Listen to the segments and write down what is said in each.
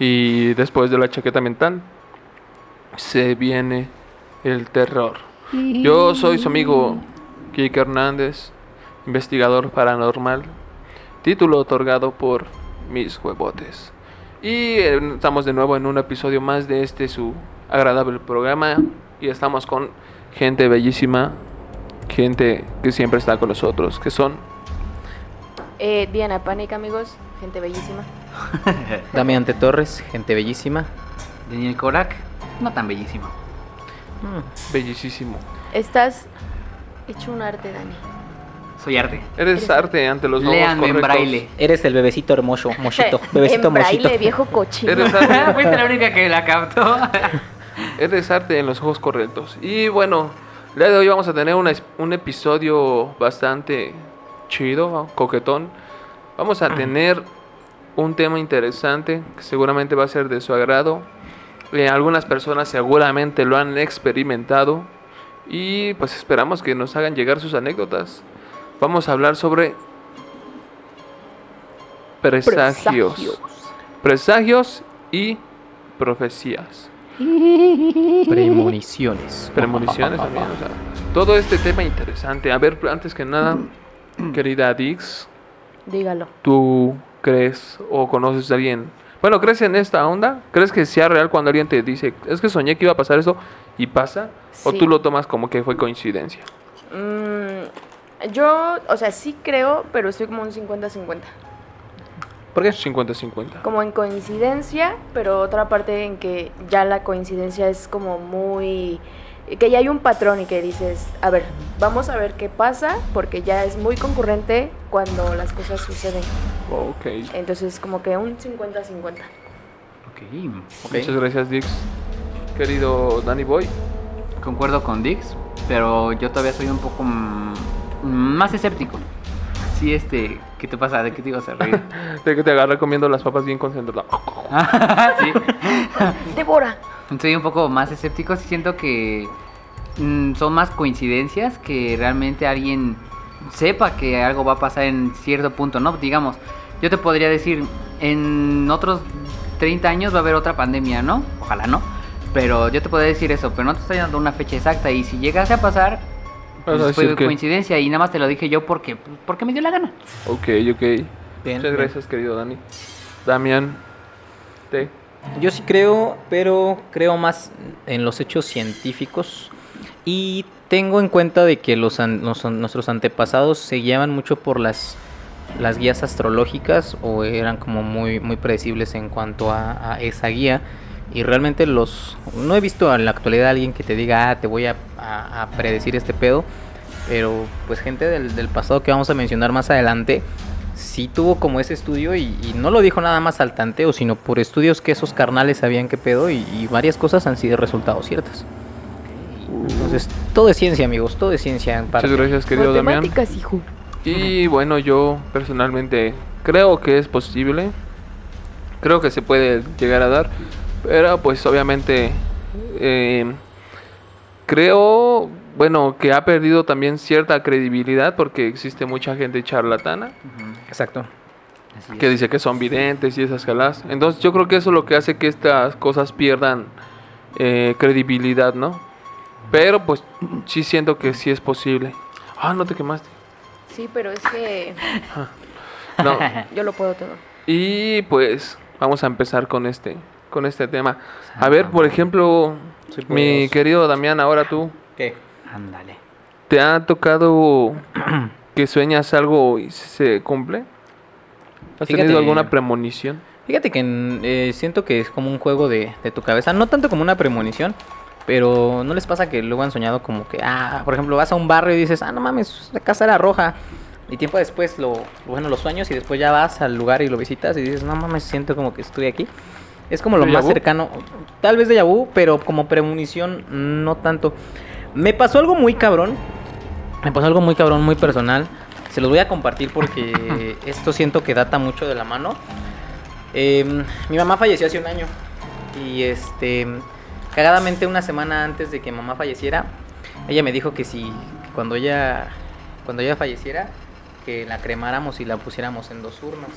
Y después de la chaqueta mental, se viene el terror. Yo soy su amigo Kike Hernández, investigador paranormal, título otorgado por mis huevotes. Y estamos de nuevo en un episodio más de este su agradable programa y estamos con gente bellísima, gente que siempre está con nosotros, que son Eh, Diana Pánica, amigos, gente bellísima. Damián T. Torres, gente bellísima. Daniel Korak, no tan bellísimo. Mm, bellísimo. Estás hecho un arte, Dani. Soy arte. Eres arte ante los ojos Léanme en correctos. braille. Eres el bebecito hermoso, mochito. Bebecito en braille, mochito. viejo cochino. Eres arte, Fuiste la única que la captó. eres arte en los ojos correctos. Y bueno, el día de hoy vamos a tener una un episodio bastante chido, coquetón. Vamos a tener un tema interesante que seguramente va a ser de su agrado. Eh, algunas personas seguramente lo han experimentado y pues esperamos que nos hagan llegar sus anécdotas. Vamos a hablar sobre presagios. Presagios. Presagios y profecías. Premoniciones. Premoniciones también, o sea, todo este tema interesante. A ver, antes que nada, querida Dix, Dígalo. ¿tú crees o conoces a alguien? Bueno, ¿crees en esta onda? ¿Crees que sea real cuando alguien te dice, es que soñé que iba a pasar esto y pasa? ¿O tú lo tomas como que fue coincidencia? Mm, yo, o sea, sí creo, pero estoy como un 50-50. ¿Por qué? 50-50. Como en coincidencia, pero otra parte en que ya la coincidencia es como muy... que ya hay un patrón y que dices, a ver, vamos a ver qué pasa, porque ya es muy concurrente cuando las cosas suceden. Ok. Entonces, como que un 50-50. ok. Ok. Muchas gracias, Dix. Querido Danny Boy. Concuerdo con Dix, pero yo todavía soy un poco más escéptico. Sí, este, ¿qué te pasa? ¿De qué te ibas a reír? De que te agarra comiendo las papas bien concentrado. sí. ¡Devora! Soy un poco más escéptico, sí siento que mm, son más coincidencias que realmente alguien sepa que algo va a pasar en cierto punto, ¿no? Digamos, yo te podría decir, en otros 30 años va a haber otra pandemia, ¿no? Ojalá no. Pero yo te podría decir eso, pero no te estoy dando una fecha exacta y si llegase a pasar, pues fue que- coincidencia y nada más te lo dije yo porque, porque me dio la gana. Ok, ok. Bien, Muchas bien. gracias, querido Dani. Damián. Te. Yo sí creo, pero creo más en los hechos científicos. Y tengo en cuenta de que los, nuestros antepasados se guiaban mucho por las, las guías astrológicas o eran como muy, muy predecibles en cuanto a, esa guía. Y realmente los... No he visto en la actualidad a alguien que te diga, ah, te voy a, predecir este pedo. Pero pues gente del, del pasado que vamos a mencionar más adelante, sí tuvo como ese estudio y, no lo dijo nada más al tanteo, sino por estudios que esos carnales sabían qué pedo y varias cosas han sido resultados ciertas. Entonces, todo es ciencia, amigos, todo es ciencia en parte. Muchas gracias, querido Damián. Hijo. Y bueno, yo personalmente creo que es posible. Creo que se puede llegar a dar. Pero pues obviamente eh, creo, bueno, que ha perdido también cierta credibilidad porque existe mucha gente charlatana Exacto. Así que es. dice que son videntes y esas jalas. Entonces yo creo que eso es lo que hace que estas cosas pierdan eh, credibilidad, ¿no? Pero pues sí siento que sí es posible. Ah, no te quemaste. Sí, pero es que No. yo lo puedo todo. Y pues vamos a empezar con este con este tema. A ver, por ejemplo, Soy mi querido Damián, ahora tú, ¿Qué? Ándale. ¿te ha tocado que sueñas algo y se cumple? ¿Has Fíjate- tenido alguna premonición? Fíjate que eh, siento que es como un juego de, de tu cabeza, no tanto como una premonición, pero ¿no les pasa que luego han soñado como que, ah, por ejemplo, vas a un barrio y dices, ah, no mames, la casa era roja? Y tiempo después lo, bueno, los sueños y después ya vas al lugar y lo visitas y dices, no mames, siento como que estoy aquí. Es como lo ¿Déjà más vu? cercano, tal vez de vu, pero como premonición no tanto. Me pasó algo muy cabrón, me pasó algo muy cabrón, muy personal. Se los voy a compartir porque esto siento que data mucho de la mano. Em, mi mamá falleció hace un año. Y este, cagadamente una semana antes de que mamá falleciera, ella me dijo que si cuando ella cuando ella falleciera, que la cremáramos y la pusiéramos en dos urnas.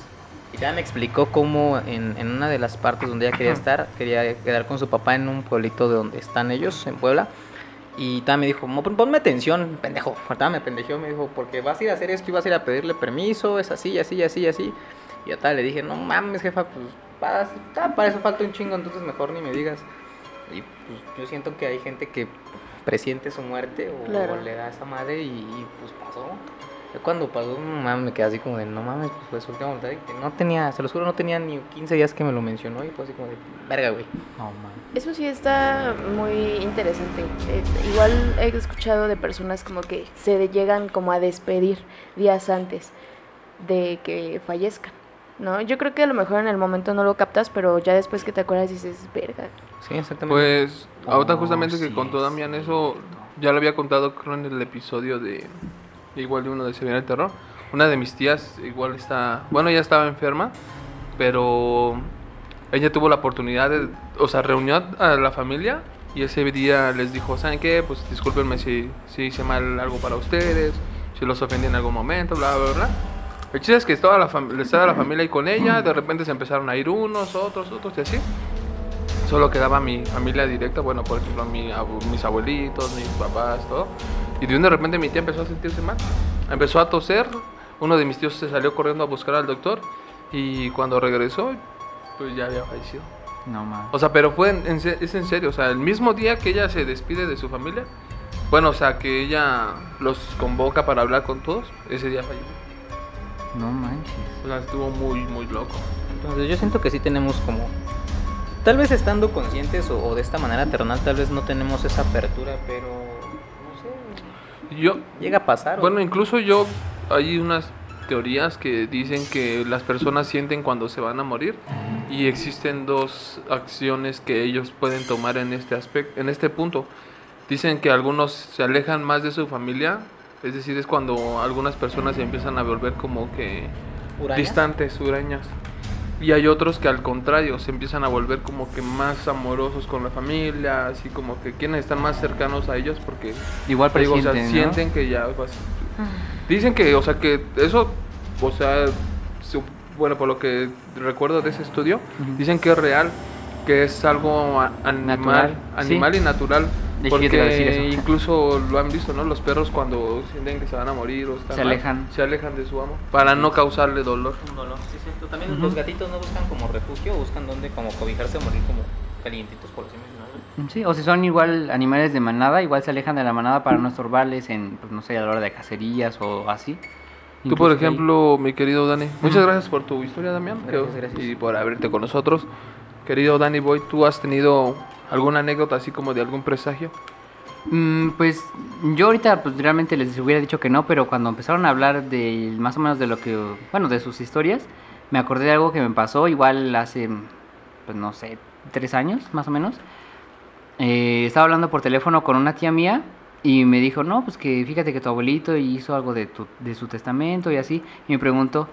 Y ya me explicó cómo en, en una de las partes donde ella quería estar, quería quedar con su papá en un pueblito de donde están ellos, en Puebla. Y también me dijo, "Mo- ponme atención, pendejo. Todavía me pendejeó, me dijo, porque vas a ir a hacer esto y vas a ir a pedirle permiso, es así, así, así, así. Y yo tal, le dije, no mames, jefa, pues para, para eso falta un chingo, entonces mejor ni me digas. Y pues yo siento que hay gente que presiente su muerte o, Claro. le da esa madre y, y, pues pasó. Yo cuando pasó, mames, me quedé así como de, no mames, pues fue su última voluntad. y que no tenía, se los juro, no tenía ni 15 días que me lo mencionó y fue así como de, verga, güey. No, man. Eso sí está muy interesante. Eh, igual he escuchado de personas como que se llegan como a despedir días antes de que fallezcan. ¿No? Yo creo que a lo mejor en el momento no lo captas, pero ya después que te acuerdas dices, verga. Sí, exactamente. Pues, ahorita Oh, justamente que contó es Damián eso, ya lo había contado creo en el episodio de, igual de uno de Se viene el terror. Una de mis tías igual está, bueno, ella estaba enferma, pero ella tuvo la oportunidad de, o sea, reunió a la familia y ese día les dijo, ¿saben qué? Pues discúlpenme si, si hice mal algo para ustedes, si los ofendí en algún momento, bla, bla, bla. El chiste es que estaba la, estaba la familia ahí con ella, de repente se empezaron a ir unos, otros, otros y así. Solo quedaba mi familia directa, bueno, por ejemplo, mi abu- mis abuelitos, mis papás, todo. Y de un de repente mi tía empezó a sentirse mal. Empezó a toser, uno de mis tíos se salió corriendo a buscar al doctor y cuando regresó, pues ya había fallecido. No, man. O sea, pero fue en, en es en serio, o sea, el mismo día que ella se despide de su familia, bueno, o sea, que ella los convoca para hablar con todos, ese día falleció. No manches. O sea, estuvo muy, muy loco. Entonces yo siento que sí tenemos como... Tal vez estando conscientes o, o de esta manera terrenal, tal vez no tenemos esa apertura, pero... No sé. Yo, Llega a pasar. o- Bueno, incluso yo, hay unas teorías que dicen que las personas sienten cuando se van a morir y existen dos acciones que ellos pueden tomar en este aspecto, en este punto. Dicen que algunos se alejan más de su familia, es decir, es cuando algunas personas se empiezan a volver como que distantes, hurañas. Y hay otros que al contrario se empiezan a volver como que más amorosos con la familia, así como que quieren estar más cercanos a ellos porque Igual digo, o sea, sienten que ya vas- Dicen que, o sea, que eso, o sea, su- bueno, por lo que recuerdo de ese estudio, dicen que es real, que es algo a- animal, Natural, animal sí. y natural. De hecho, yo te iba a decir Porque eso. incluso lo han visto, ¿no? Los perros cuando sienten que se van a morir o están Se mal, alejan. se alejan de su amo para no causarle dolor. Un dolor, sí, cierto. También Ujú. los gatitos no buscan como refugio, buscan donde como cobijarse o morir como calientitos, por así decirlo. ¿no? Sí, o si son igual animales de manada, igual se alejan de la manada para no estorbarles en, pues no sé, a la hora de cacerías o así. Tú, Incluso por ahí- ejemplo, mi querido Dani, muchas gracias por tu historia, Damián, Gracias, gracias. y por abrirte con nosotros. Querido Danny Boy, ¿tú has tenido alguna anécdota así como de algún presagio? Mm, pues yo ahorita pues realmente les hubiera dicho que no, pero cuando empezaron a hablar de más o menos de lo que, bueno, de sus historias, me acordé de algo que me pasó igual hace, pues no sé, tres años más o menos. Eh, estaba hablando por teléfono con una tía mía y me dijo, no, pues que fíjate que tu abuelito hizo algo de, tu- de su testamento y así. Y me preguntó,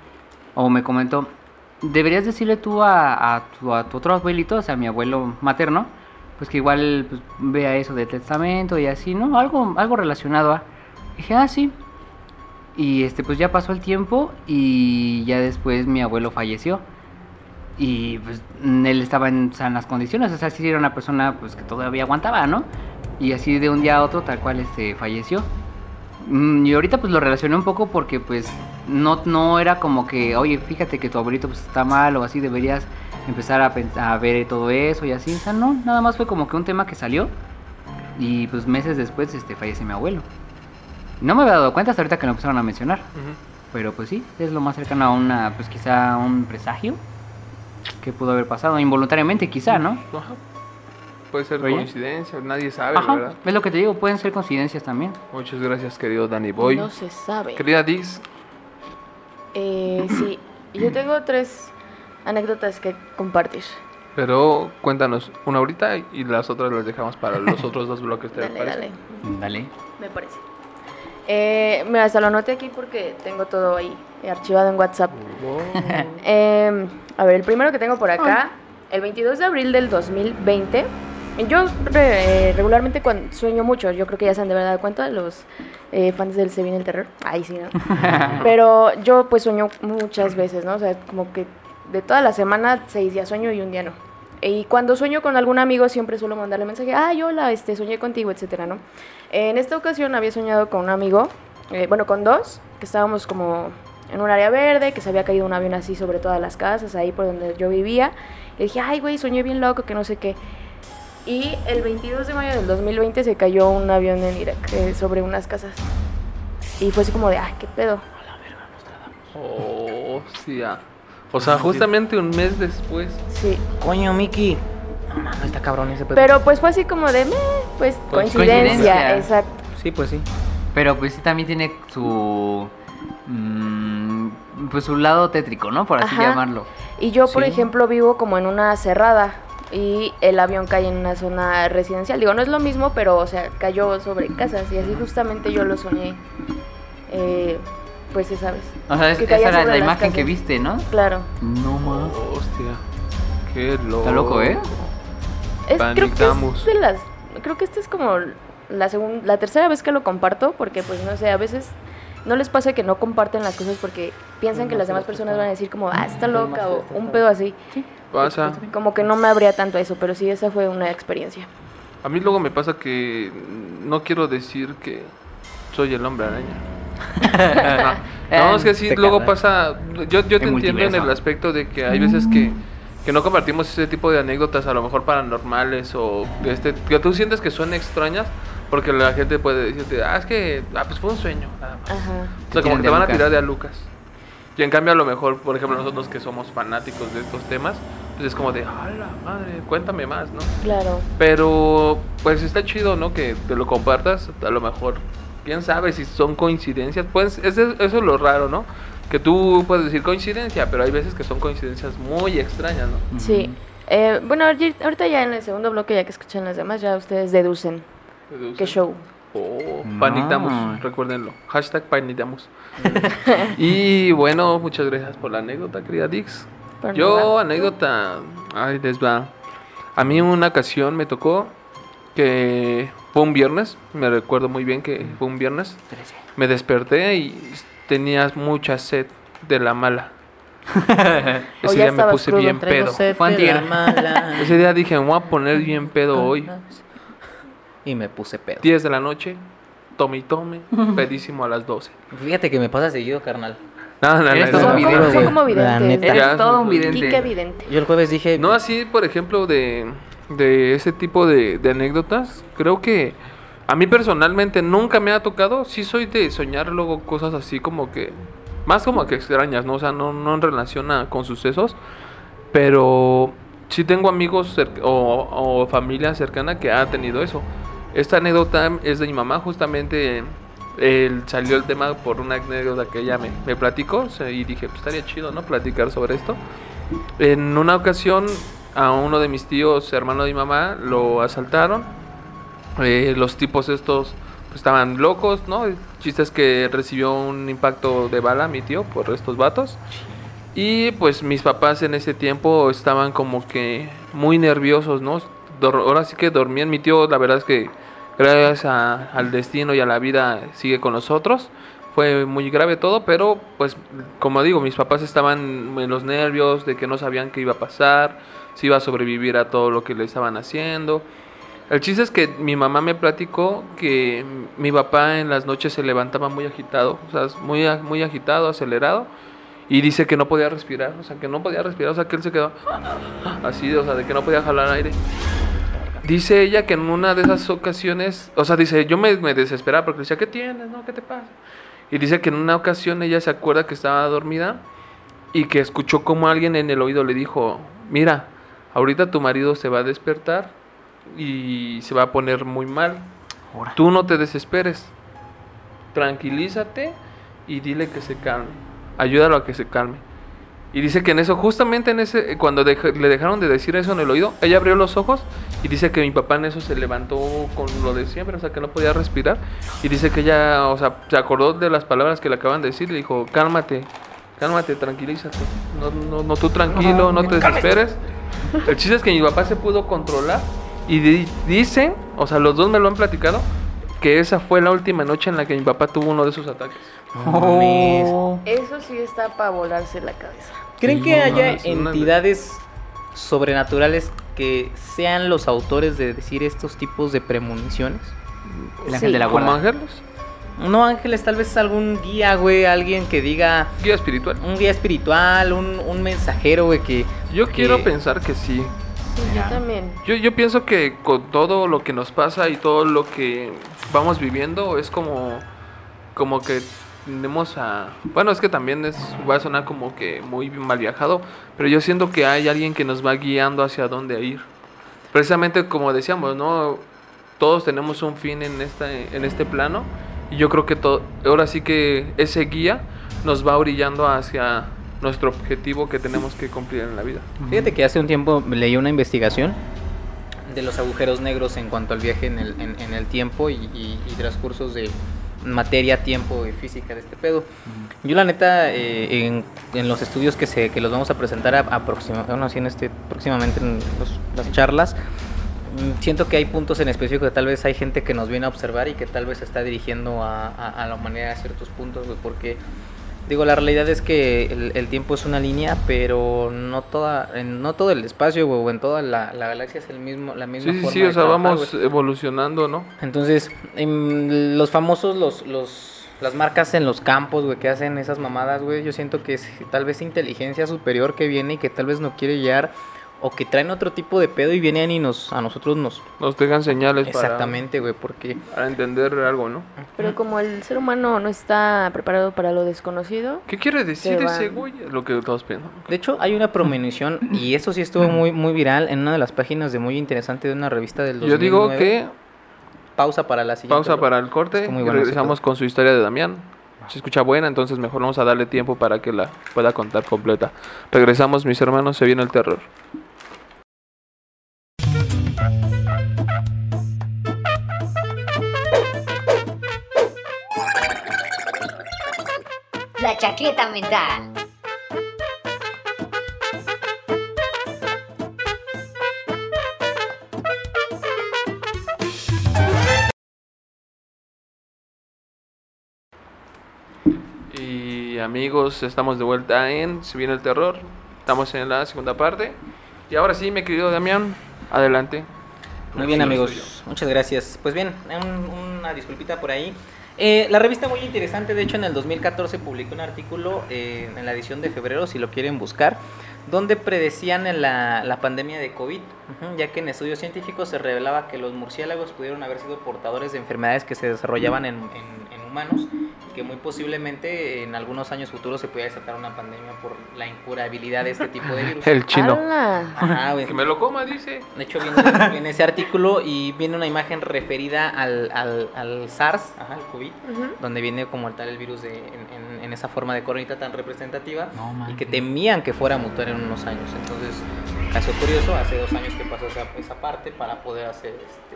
o me comentó, deberías decirle tú a, a tu, a tu otro abuelito, o sea, a mi abuelo materno, pues que igual pues, vea eso de testamento y así, ¿no? Algo, algo relacionado a... Dije, ah, sí. Y este, pues ya pasó el tiempo y ya después mi abuelo falleció. Y pues él estaba en sanas condiciones, o sea, sí era una persona pues que todavía aguantaba, ¿no? Y así de un día a otro tal cual este falleció. Mm, Y ahorita pues lo relacioné un poco porque pues no, no era como que, oye, fíjate que tu abuelito pues está mal o así, deberías empezar a, pens- a ver todo eso y así. O sea, no, nada más fue como que un tema que salió y pues meses después este, fallece mi abuelo. No me había dado cuenta hasta ahorita que lo empezaron a mencionar. Pero pues sí, es lo más cercano a una, pues quizá un presagio que pudo haber pasado involuntariamente, quizá, ¿no? Ajá. Puede ser Oye. coincidencia, nadie sabe, Ajá, ¿verdad? es lo que te digo, pueden ser coincidencias también. Muchas gracias, querido Danny Boy. No se sabe. Querida Dix, Eh, sí, yo tengo tres anécdotas que compartir. pero cuéntanos una ahorita y las otras las dejamos para los otros dos bloques, ¿te Dale, parece? dale. Dale. Me parece. Eh, mira, hasta lo anoté aquí porque tengo todo ahí archivado en WhatsApp. Eh, a ver, el primero que tengo por acá, el 22 de abril del 2020. Yo re- eh, regularmente cuando sueño mucho, yo creo que ya se han de haber dado cuenta los eh, fans del Se viene el terror. Ahí sí, ¿no? Pero yo pues sueño muchas veces, ¿no? O sea, como que de toda la semana, seis días sueño y un día no. Y cuando sueño con algún amigo siempre suelo mandarle mensaje, ay, hola, este, soñé contigo, etcétera, ¿no? En esta ocasión había soñado con un amigo, eh, bueno, con dos, que estábamos como en un área verde, que se había caído un avión así sobre todas las casas, ahí por donde yo vivía. Y dije, ay, güey, soñé bien loco, que no sé qué. Y el 22 de mayo del 2020 se cayó un avión en Irak eh, sobre unas casas. Y fue así como de, ay, qué pedo. Hostia. O sea, justamente un mes después. Sí. Coño, Miki. No mames, está cabrón ese pedo. Pero pues fue así como de, meh, pues Pues, coincidencia, coincidencia. exacto. Sí, pues sí. Pero pues sí también tiene su... mm, pues su lado tétrico, ¿no? Por así Ajá. llamarlo. Y yo, por Sí. ejemplo, vivo como en una cerrada y el avión cae en una zona residencial. Digo, no es lo mismo, pero, o sea, cayó sobre casas y así justamente yo lo soñé. Eh, pues ya sabes. O sea, es- Que esa era la imagen que casas. viste, ¿no? Claro. No más. Hostia. Qué loco. Está loco, ¿eh? Es, creo que es de las... Creo que esta es como la, segun- la tercera vez que lo comparto porque, pues, no sé, a veces... No les pasa que no comparten las cosas porque piensan que las demás personas van a decir como, ah, está loca o un pedo así. Pasa. Como que no me habría tanto eso, pero sí, esa fue una experiencia. A mí luego me pasa que no quiero decir que soy el hombre araña. No, es que sí, Te luego pasa. Yo, yo te entiendo en el aspecto de que hay veces que, que no compartimos ese tipo de anécdotas, a lo mejor paranormales o este, que tú sientes que son extrañas, porque la gente puede decirte, ah, es que ah, pues fue un sueño. nada más". Ajá. O sea, como que te van a Lucas. tirar de a Lucas. Y en cambio, a lo mejor, por ejemplo, nosotros que somos fanáticos de estos temas, pues es como de, ¡a la madre! Cuéntame más, ¿no? Claro. Pero pues está chido, ¿no? Que te lo compartas. A lo mejor, quién sabe si son coincidencias. Pues eso, eso es lo raro, ¿no? Que tú puedes decir coincidencia, pero hay veces que son coincidencias muy extrañas, ¿no? Sí. Eh, bueno, ahorita ya en el segundo bloque, ya que escuchan las demás, ya ustedes deducen Deducen. qué show. Oh, No. panitamos, recuérdenlo. Hashtag panitamos. y bueno, muchas gracias por la anécdota, querida Dix. Por Yo, nada. anécdota, ay, les va. A mí una ocasión me tocó que fue un viernes, me recuerdo muy bien que fue un viernes. Me desperté y tenías mucha sed de la mala. Ese día me puse crudo. bien pedo. Ese día dije, me voy a poner bien pedo hoy. Y me puse pedo. 10 de la noche, tome y tome, pedísimo a las 12. Fíjate que me pasa seguido, carnal. No, no, no, Eres no, todo no. un como, vidente. son como La videntes. Eres todo un vidente. Yo el jueves dije. No así, por ejemplo, de, de ese tipo de, de anécdotas. Creo que a mí personalmente nunca me ha tocado. Sí soy de soñar luego cosas así como que... Más como que extrañas, ¿no? O sea, no, no en relación a, con sucesos. Pero sí tengo amigos o, o familia cercana que ha tenido eso. Esta anécdota es de mi mamá, justamente el- salió el tema por una anécdota que ella me, me platicó y dije, pues estaría chido, ¿no? Platicar sobre esto. En una ocasión a uno de mis tíos, hermano de mi mamá, lo asaltaron. Eh, los tipos estos pues, estaban locos, ¿no? El chiste es que recibió un impacto de bala mi tío por estos vatos. Y pues mis papás en ese tiempo estaban como que muy nerviosos, ¿no? Dor- ahora sí que dormían. Mi tío, la verdad es que gracias a- al destino y a la vida sigue con nosotros. Fue muy grave todo, pero pues como digo, mis papás estaban en los nervios de que no sabían qué iba a pasar, si iba a sobrevivir a todo lo que le estaban haciendo. El chiste es que mi mamá me platicó que mi papá en las noches se levantaba muy agitado, o sea, muy, muy agitado, acelerado, y dice que no podía respirar, o sea, que no podía respirar, o sea, que él se quedó así, o sea, de que no podía jalar aire. Dice ella que en una de esas ocasiones, o sea, dice, yo me, me desesperaba porque decía, ¿qué tienes? No, ¿qué te pasa? Y dice que en una ocasión ella se acuerda que estaba dormida y que escuchó como alguien en el oído le dijo, mira, ahorita tu marido se va a despertar y se va a poner muy mal. Tú no te desesperes. Tranquilízate y dile que se calme. Ayúdalo a que se calme. Y dice que en eso, justamente en ese, cuando dej- le dejaron de decir eso en el oído, ella abrió los ojos y dice que mi papá en eso se levantó con lo de siempre, o sea, que no podía respirar. Y dice que ella, o sea, se acordó de las palabras que le acaban de decir y le dijo, cálmate, cálmate, tranquilízate. No, no, no tú tranquilo, no te desesperes. El chiste es que mi papá se pudo controlar y di- dicen, o sea, los dos me lo han platicado, que esa fue la última noche en la que mi papá tuvo uno de esos ataques. Oh. Eso sí está para volarse la cabeza. ¿Creen que no, haya una- entidades sobrenaturales que sean los autores de decir estos tipos de premoniciones? El ángel Sí. de la ¿Como guarda. ángeles? No, ángeles, tal vez algún guía, güey, alguien que diga Guía espiritual. un guía espiritual, un, un mensajero, güey, que... Yo que- quiero pensar que sí. Sí, yo también. Yo, yo pienso que con todo lo que nos pasa y todo lo que vamos viviendo es como, como que tenemos a... Bueno, es que también es, va a sonar como que muy mal viajado, pero yo siento que hay alguien que nos va guiando hacia dónde ir. Precisamente como decíamos, ¿no? Todos tenemos un fin en, esta, en este plano y yo creo que to- ahora sí que ese guía nos va orillando hacia nuestro objetivo que tenemos que cumplir en la vida. Fíjate que hace un tiempo leí una investigación de los agujeros negros en cuanto al viaje en el, en, en el tiempo y, y- y transcursos de materia, tiempo y física de este pedo. Yo la neta, eh, en, en los estudios que, se, que los vamos a presentar a, bueno, así en este, próximamente en los- las charlas, siento que hay puntos en específico que tal vez hay gente que nos viene a observar y que tal vez está dirigiendo a, a- a la humanidad a ciertos puntos, güey, porque digo, la realidad es que el, el tiempo es una línea, pero no toda, en, no todo el espacio, güey, o en toda la, la galaxia es el mismo, la misma Sí, sí, forma sí, o sea, trabajar, vamos evolucionando, ¿no? Entonces, em, los famosos, los, los, las marcas en los campos, güey, que hacen esas mamadas, güey, yo siento que es tal vez inteligencia superior que viene y que tal vez no quiere llegar, o que traen otro tipo de pedo y vienen y nos, a nosotros nos... Nos dejan señales Exactamente, güey, porque... para, para entender algo, ¿no? Pero como el ser humano no está preparado para lo desconocido, ¿Qué quiere decir Se ese güey? Lo que todos piensan. De hecho, hay una premonición, y eso sí estuvo muy, muy viral, en una de las páginas de muy interesante de una revista del 2009. Yo digo que Pausa para la siguiente. pausa para el corte muy y bueno regresamos con su historia de Damián. Se escucha buena, entonces mejor vamos a darle tiempo para que la pueda contar completa. Regresamos, mis hermanos, se viene el terror. Chaqueta mental. Y amigos, estamos de vuelta en Se viene el terror. Estamos en la segunda parte. Y ahora sí, mi querido Damián, adelante. Muy bien, amigos. Muchas gracias. Pues bien, un- una disculpita por ahí. Eh, la revista muy interesante, de hecho en el 2014 publicó un artículo eh, en la edición de febrero, si lo quieren buscar, donde predecían la, la pandemia de COVID, ya que en estudios científicos se revelaba que los murciélagos pudieron haber sido portadores de enfermedades que se desarrollaban en, en- humanos que muy posiblemente en algunos años futuros se pudiera desatar una pandemia por la incurabilidad de este tipo de virus. El chino. Que me lo coma, dice. De hecho, viene, viene ese artículo y viene una imagen referida al, al, al SARS, ajá, al COVID, donde viene como tal el virus de, en, en- en esa forma de coronita tan representativa No, y que temían que fuera a mutar en unos años. Entonces, caso curioso, hace dos años que pasó esa, esa parte para poder hacer pues,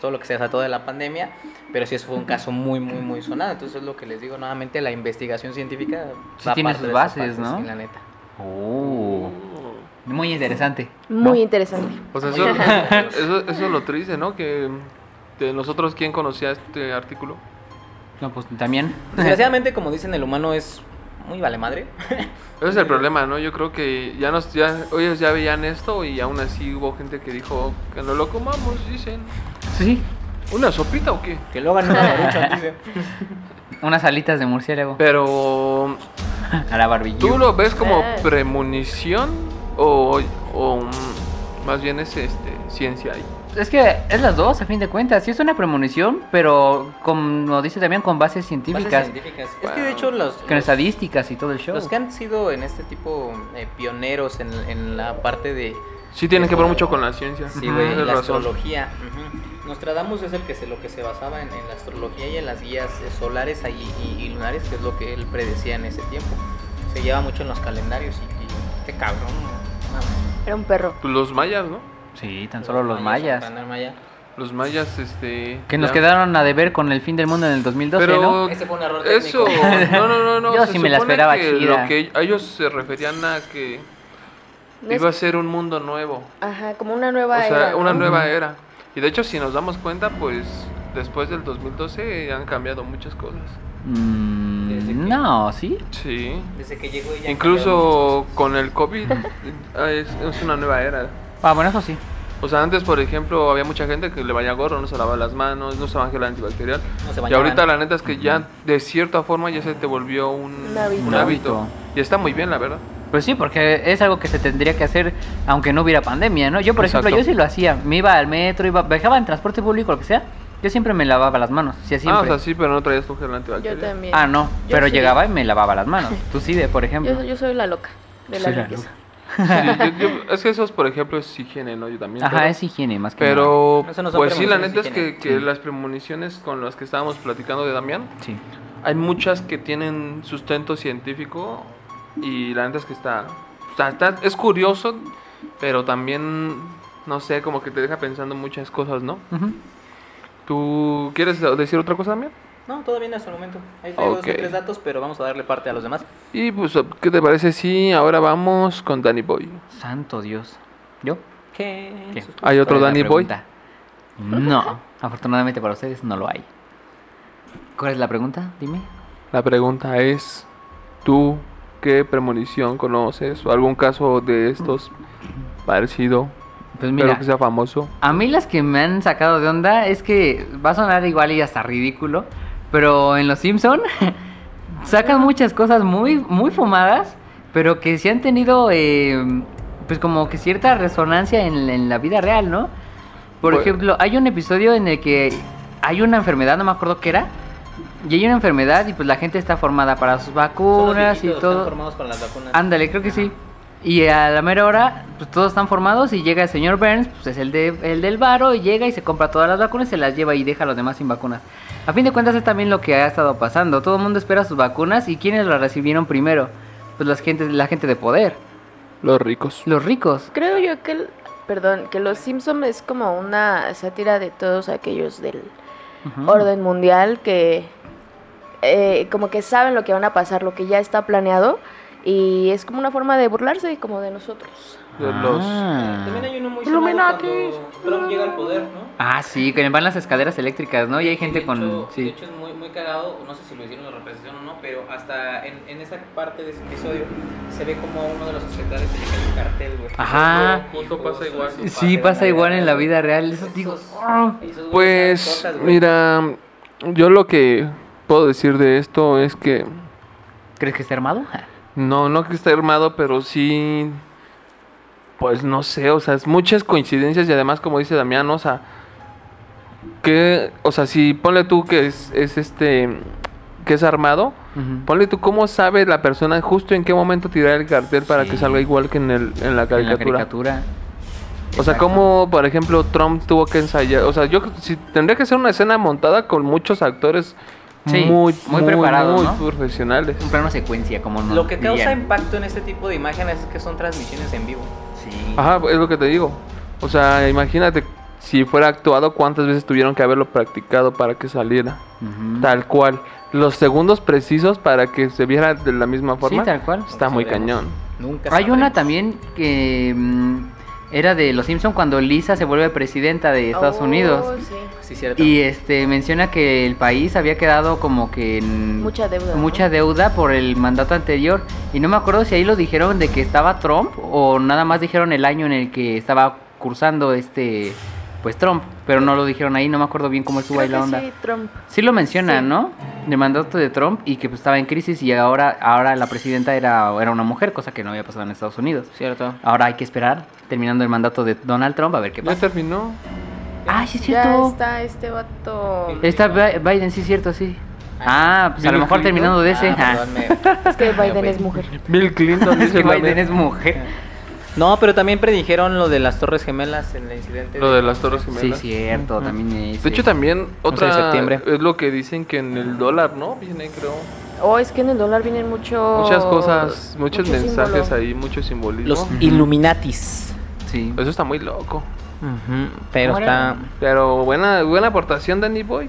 todo lo que se desató de la pandemia, pero sí eso fue un caso muy, muy, muy sonado. Entonces, es lo que les digo nuevamente, la investigación científica Sí tiene sus bases, parte, ¿no? sí, la neta. Oh, muy interesante. Muy ¿no? interesante. O sea, eso, eso es lo triste, ¿no? Que de nosotros, ¿quién conocía este artículo? No, pues también. Desgraciadamente, como dicen, el humano es muy vale madre. Ese es el problema, ¿no? Yo creo que ya nos, ya, ellos ya veían esto y aún así hubo gente que dijo que no lo comamos, dicen. Sí. ¿Una sopita o qué? Que lo hagan una marucha. Unas alitas de murciélago. Pero, A la barbilla. ¿tú lo ves como Ah. premonición o, o más bien es este ciencia ahí? Es que es las dos, a fin de cuentas. Sí es una premonición, pero como dice también con bases Bases científicas, científicas. Es que de hecho los, con los, estadísticas y todo el show. los que han sido en este tipo eh, pioneros en, en la parte de... Sí tienen que ver mucho con la ciencia. Sí, güey, Tienes la razón. astrología. ujú. Nostradamus es el que se, lo que se basaba en, en la astrología y en las guías eh, solares y, y lunares, que es lo que él predecía en ese tiempo. Se lleva mucho en los calendarios y, y este cabrón... Era un perro. Pues los mayas, ¿no? Sí, tan solo los mayas. Los mayas, este... Que nos ya- quedaron a deber con el fin del mundo en el 2012, Pero ¿no? Ese fue un error eso, no, no, no, no. Yo se sí me la esperaba que chida. Lo que ellos se referían a que No es- iba a ser un mundo nuevo. Ajá, como una O nueva sea, era. ¿no? una nueva era. Y de hecho, si nos damos cuenta, pues después del 2012 han cambiado muchas cosas. Mm, Desde que- no, ¿sí? Sí. Desde que llegó ella. Incluso con el COVID eh, es, es una nueva era. Ah, bueno, eso sí. O sea, antes, por ejemplo, había mucha gente que le vaya gorro, no se lavaba las manos, no usaba gel antibacterial. No se Y ahorita la neta es que ya de cierta forma ya se te volvió un, Un hábito. un. Y está muy bien, la verdad. Pues sí, porque es algo que se tendría que hacer aunque no hubiera pandemia, ¿no? Yo, por Exacto. ejemplo, yo sí lo hacía. Me iba al metro, iba, viajaba en transporte público, lo que sea. Yo siempre me lavaba las manos. Sí, Ah, siempre. o sea, sí, pero no traías tu gel Yo antibacterial. también. Ah, no. Yo pero sí. llegaba y me lavaba las manos. Tú sí, de, por ejemplo. Yo, yo soy la loca de la Soy la limpieza. Sí, yo- yo- es que eso, es, por ejemplo, es higiene, ¿no? Yo también. Ajá, pero- es higiene más que Pero, no pues sí, la neta es que, que Sí. las premoniciones con las que estábamos platicando de Damián. Sí. hay muchas que tienen sustento científico y la neta es que está, o sea, está- es curioso, pero también, no sé, como que te deja pensando muchas cosas, ¿no? Ujú. ¿Tú quieres decir otra cosa también? No, todo bien hasta el momento. Ahí tengo dos tres datos, pero vamos a darle parte a los demás. Y pues, ¿qué te parece si ahora vamos con Danny Boy? Santo Dios. ¿Yo? ¿Qué? ¿Qué? ¿Hay otro ¿Cuál es la Danny Boy? No. Afortunadamente para ustedes no lo hay. ¿Cuál es la pregunta? Dime. La pregunta es, ¿tú qué premonición conoces o algún caso de estos parecido, Pues mira. pero que sea famoso? A mí las que me han sacado de onda es que va a sonar igual y hasta ridículo, pero en Los Simpson sacan muchas cosas muy muy fumadas, pero que sí han tenido eh, pues como que cierta resonancia en, en la vida real, ¿no? Por Pues- ejemplo, hay un episodio en el que hay una enfermedad, no me acuerdo qué era, y hay una enfermedad y pues la gente está formada para sus Son los vacunas y viejitos, están todo. formados para las vacunas. Ándale, creo que sí. Y a la mera hora, pues todos están formados y llega el señor Burns, pues es el, de, el del varo, y llega y se compra todas las vacunas, se las lleva y deja a los demás sin vacunas. A fin de cuentas es también lo que ha estado pasando. Todo el mundo espera sus vacunas y ¿quiénes las recibieron primero? Pues las gente, la gente de poder, Los ricos. los ricos. Creo yo que, el- perdón, que Los Simpson es como una sátira de todos aquellos del orden mundial que eh, como que saben lo que van a pasar, lo que ya está planeado y es como una forma de burlarse como de nosotros. De los... Ah. También hay uno muy Illuminati. Trump llega al poder, ¿no? Ah, sí, que van las escaleras eléctricas, ¿no? Y hay gente de con... Hecho, De Sí. hecho, es muy, muy cagado. No sé si lo hicieron en la representación o no, pero hasta en, en esa parte de ese episodio se ve como uno de los espectadores se le cae un cartel, güey. Ajá. Justo pasa igual. Sí, pasa igual en la vida real. Eso digo... ah. Pues, güey. mira, yo lo que puedo decir de esto es que ¿Crees que está armado? no, no que esté armado, pero sí, pues no sé, o sea, es muchas coincidencias y además, como dice Damián, o sea, que, o sea, si ponle tú que es, es este, que es armado, ponle tú cómo sabe la persona justo en qué momento tirar el cartel para Sí. que salga igual que en, el, en la En caricatura. la caricatura. O sea, como, por ejemplo, Trump tuvo que ensayar. O sea, yo si tendría que ser una escena montada con muchos actores Sí, muy, muy preparados, muy ¿no? profesionales. Un plano secuencia, como Lo que causa dirían. impacto en este tipo de imágenes es que son transmisiones en vivo. Sí. Ajá, es lo que te digo. O sea, imagínate si fuera actuado, cuántas veces tuvieron que haberlo practicado para que saliera. Tal cual. Los segundos precisos para que se viera de la misma Sí, forma. tal cual. Está muy Sabremos. cañón. Nunca Hay una también que mm, era de Los Simpson cuando Lisa se vuelve presidenta de Estados Oh, Unidos. sí. Sí, cierto. Y este menciona que el país había quedado como que en Mucha deuda, ¿no? mucha deuda por el mandato anterior y no me acuerdo si ahí lo dijeron de que estaba Trump o nada más dijeron el año en el que estaba cursando este pues Trump, pero no lo dijeron ahí, no me acuerdo bien cómo estuvo Creo ahí la onda. sí, Trump. Sí lo menciona, Sí. ¿no? El mandato de Trump y que pues, estaba en crisis y ahora, ahora la presidenta era, era una mujer, cosa que no había pasado en Estados Unidos. Cierto. Ahora hay que esperar, terminando el mandato de Donald Trump, a ver qué Ya pasa. terminó. Ah, sí es Ya cierto. está este vato. Está Bi- Biden, sí es cierto, sí. Ah, pues a lo mejor Clinton. terminando de ese. Ah, ah. perdón, me- Es que Biden es mujer. Bill Clinton. es que Biden es mujer. No, pero también predijeron lo de las Torres Gemelas en el incidente. Lo de las Torres Sí, Gemelas. cierto, también es. De hecho, también otra de septiembre. es lo que dicen que en el dólar, ¿no? Viene, creo. Oh, es que en el dólar vienen mucho. Muchas cosas, muchos mucho mensajes símbolo. ahí, mucho simbolismo. Los Ujú. Illuminatis. Sí. Eso está muy loco. Pero ¿Cómo está. Pero buena, buena aportación, Danny Boy.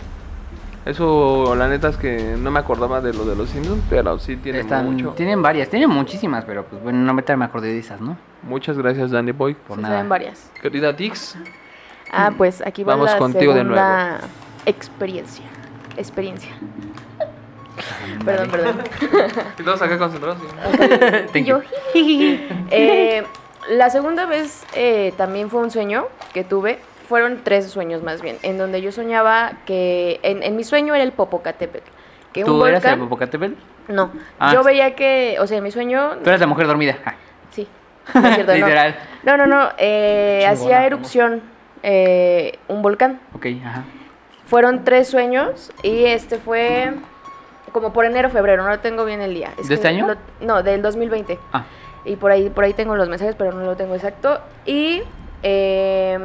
Eso, la neta es que no me acordaba de lo de los Simpsons, pero sí tiene Están- mucho. Tienen varias, tienen muchísimas, pero pues bueno, no me, me acordé de esas, ¿no? Muchas gracias, Danny Boy. Por Se nada. saben varias. Querida Dix, Ah, pues aquí va Vamos la contigo de segunda experiencia. Experiencia. Perdón, perdón. Todos acá concentrados. sí. Thank Yo. Eh, la segunda vez eh, también fue un sueño que tuve. Fueron tres sueños más bien, en donde yo soñaba que en, en mi sueño era el Popocatépetl. Que un ¿Tú eras el Popocatépetl? no, Ah, yo veía que, o sea, en mi sueño, Tú eras la mujer dormida. Ah, sí, no es cierto, no. Literal. No, no, no, eh, hacía erupción eh, un volcán. Ok, ajá. Fueron tres sueños y este fue como por enero, febrero, no lo tengo bien el día. Es ¿De este año? lo- no, del 2020. Ah, Y por ahí, por ahí tengo los mensajes, pero no lo tengo exacto. Y eh,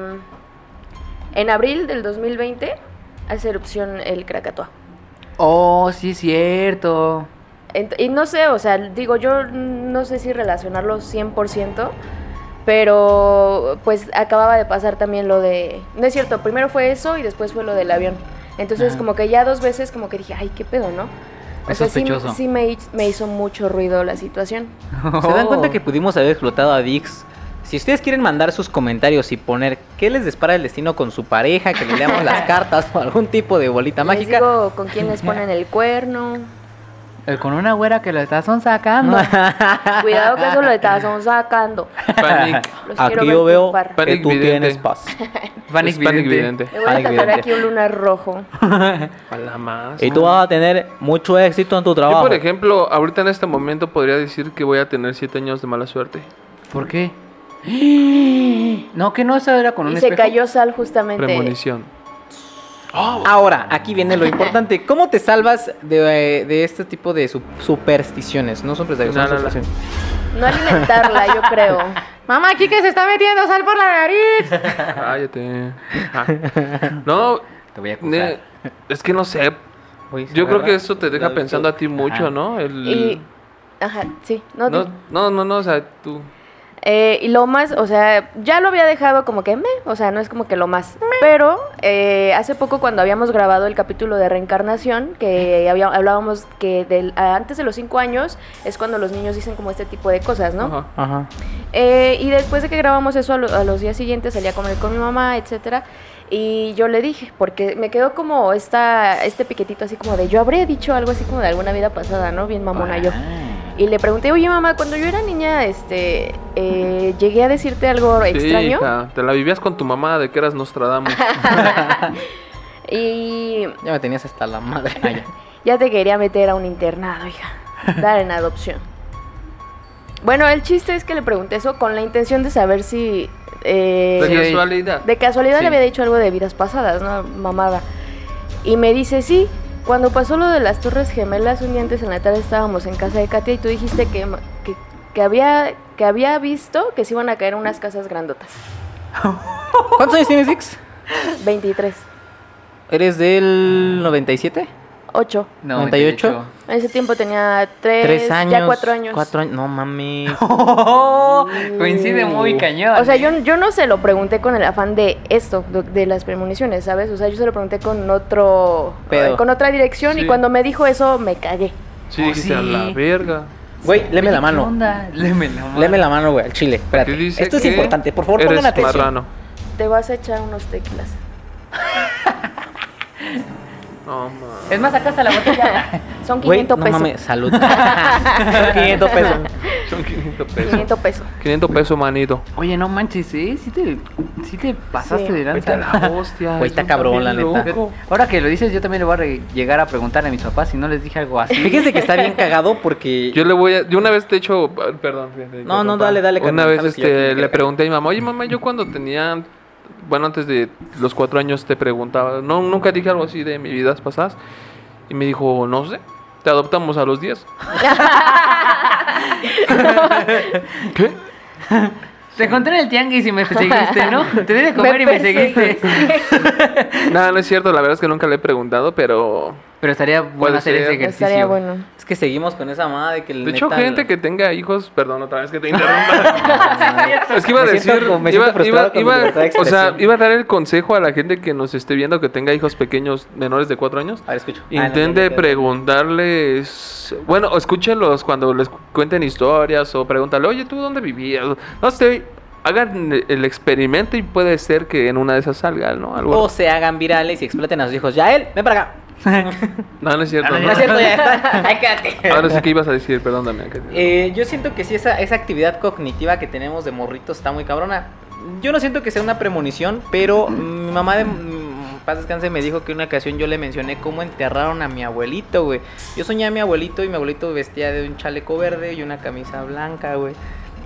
en abril del 2020 hace erupción el Krakatoa. oh, sí cierto. Ent- y no sé, o sea, digo, yo no sé si relacionarlo 100%, pero pues acababa de pasar también lo de... No es cierto, primero fue eso y después fue lo del avión. Entonces Ajá. como que ya dos veces como que dije, ay, qué pedo, ¿no? O Es sea, sí, sospechoso. sí me, hi- me hizo mucho ruido la situación. ¿Se dan cuenta Oh. que pudimos haber explotado a Dix? Si ustedes quieren mandar sus comentarios y poner qué les dispara el destino con su pareja, que le leamos las cartas o algún tipo de bolita Les mágica. digo con quién les ponen el cuerno. Eh, Con una güera que lo estás sacando. Cuidado que eso lo estás sacando. Panic. Los Aquí quiero yo veo triunfar. que Panic tú vidente. tienes paz. Panic Panic vidente. voy a tatuar aquí un lunar rojo. La más. Y tú vas a tener mucho éxito en tu Yo, trabajo. por ejemplo, ahorita en este momento podría decir que voy a tener siete años de mala suerte. ¿Por qué? No, que no, eso era con un Y se espejo. cayó Sal justamente. Premonición. Ahora, aquí viene lo importante. ¿Cómo te salvas de, de este tipo de su- supersticiones? No supersticiones, No, son no, no. supersticiones. No alimentarla, yo creo. Mamá, aquí que se está metiendo sal por la nariz. Cállate. Ah. No, Te voy a ne- es que no sé. ¿se Yo creo que eso te deja pensando a ti mucho, Ajá. ¿no? El- Y. Ajá, sí. No, no, no, no, no, o sea, tú. Eh, y lo más, o sea, ya lo había dejado como que me, o sea, no es como que lo más. Pero eh, hace poco cuando habíamos grabado el capítulo de reencarnación, que había, hablábamos que del, antes de los cinco años es cuando los niños dicen como este tipo de cosas, ¿no? Ajá. Ajá. Eh, y después de que grabamos eso a, lo- a los días siguientes salí a comer con mi mamá, etcétera. Y yo le dije, porque me quedó como esta, este piquetito así como de yo habría dicho algo así como de alguna vida pasada, ¿no? Bien mamona yo. Y le pregunté, oye mamá, cuando yo era niña, este, eh, llegué a decirte algo Sí, extraño. hija, te la vivías con tu mamá de que eras Nostradamus. Y Ya me tenías hasta la madre. Ya. te quería meter a un internado, hija. Dar en adopción. Bueno, el chiste es que le pregunté eso con la intención de saber si... eh, de casualidad. De casualidad Sí. le había dicho algo de vidas pasadas, ¿no? Mamada. Y me dice, sí, cuando pasó lo de las Torres Gemelas, un día antes en la tarde estábamos en casa de Katia y tú dijiste que, que había, que había visto que se iban a caer unas casas grandotas. ¿Cuántos años tienes, Dix? 23. ¿Eres del 97? 8. No, 98. En ese tiempo tenía 3, ¿Tres años? ya 4 años. Cuatro años. No mames. Oh, coincide muy cañón. O sea, yo, yo no se lo pregunté con el afán de esto, de, de las premoniciones, ¿sabes? O sea, yo se lo pregunté con otro, Pedo. con otra dirección y cuando me dijo eso me cagué. Sí, Oh, dijiste a sí. la verga. Güey, léeme la ¿Qué mano. Léeme la mano. Léeme la mano, güey, al chile. Espérate. Aquí dice Esto es que importante. Por favor, eres pongan atención. marrano. Te vas a echar unos tequilas. No, ma. Es más, acá está la botella. Son Güey, 500 no pesos. mames, salud. 500 pesos. Son 500 pesos. 500 pesos. 500 pesos, manito. Oye, no manches, ¿eh? Sí te, sí te pasaste Sí. de lanza. la hostia. Güey, está cabrón, la neta. loco. Ahora que lo dices, yo también le voy a llegar a preguntar a mis papás si no les dije algo así. Fíjense que está bien cagado porque. Yo le voy a. Yo una vez te he hecho. Perdón. fíjate, No, no, papá. dale, dale, Una vez este, le pregunté a mi mamá, oye, mamá, yo cuando tenía. Bueno, antes de los cuatro años te preguntaba. No, nunca dije algo así de mis vidas pasadas. Y me dijo, no sé. Te adoptamos a los 10. ¿Qué? Te encontré en el tianguis y me seguiste, ¿no? Te di de comer y me seguiste. No, no es cierto. La verdad es que nunca le he preguntado, pero. Pero estaría bueno hacer ese ejercicio. Estaría bueno. Que seguimos con esa mamá de que el De hecho, neta- gente que tenga hijos. Perdón, otra vez que te interrumpa. es que iba a Me decir. como- iba, iba- iba- o sea, iba a dar el consejo a la gente que nos esté viendo que tenga hijos pequeños menores de cuatro años. A ver, escucho. Ah, no, Intente preguntarles, bueno, escúchenlos cuando les cu- cuenten historias o pregúntale, oye, ¿tú dónde vivías? No sé, hagan el experimento y puede ser que en una de esas salga, ¿no? Algo O se hagan virales y exploten a sus hijos. Ya él, ven para acá. No, no es cierto. Ah, no. no es cierto, ya. Ahí quédate. Ahora sí que ibas a decir, perdóname. Eh, yo siento que sí, esa, esa actividad cognitiva que tenemos de morritos está muy cabrona. Yo no siento que sea una premonición, pero mi mamá de mm, paz descanse me dijo que una ocasión yo le mencioné cómo enterraron a mi abuelito, güey. Yo soñé a mi abuelito y mi abuelito vestía de un chaleco verde y una camisa blanca, güey.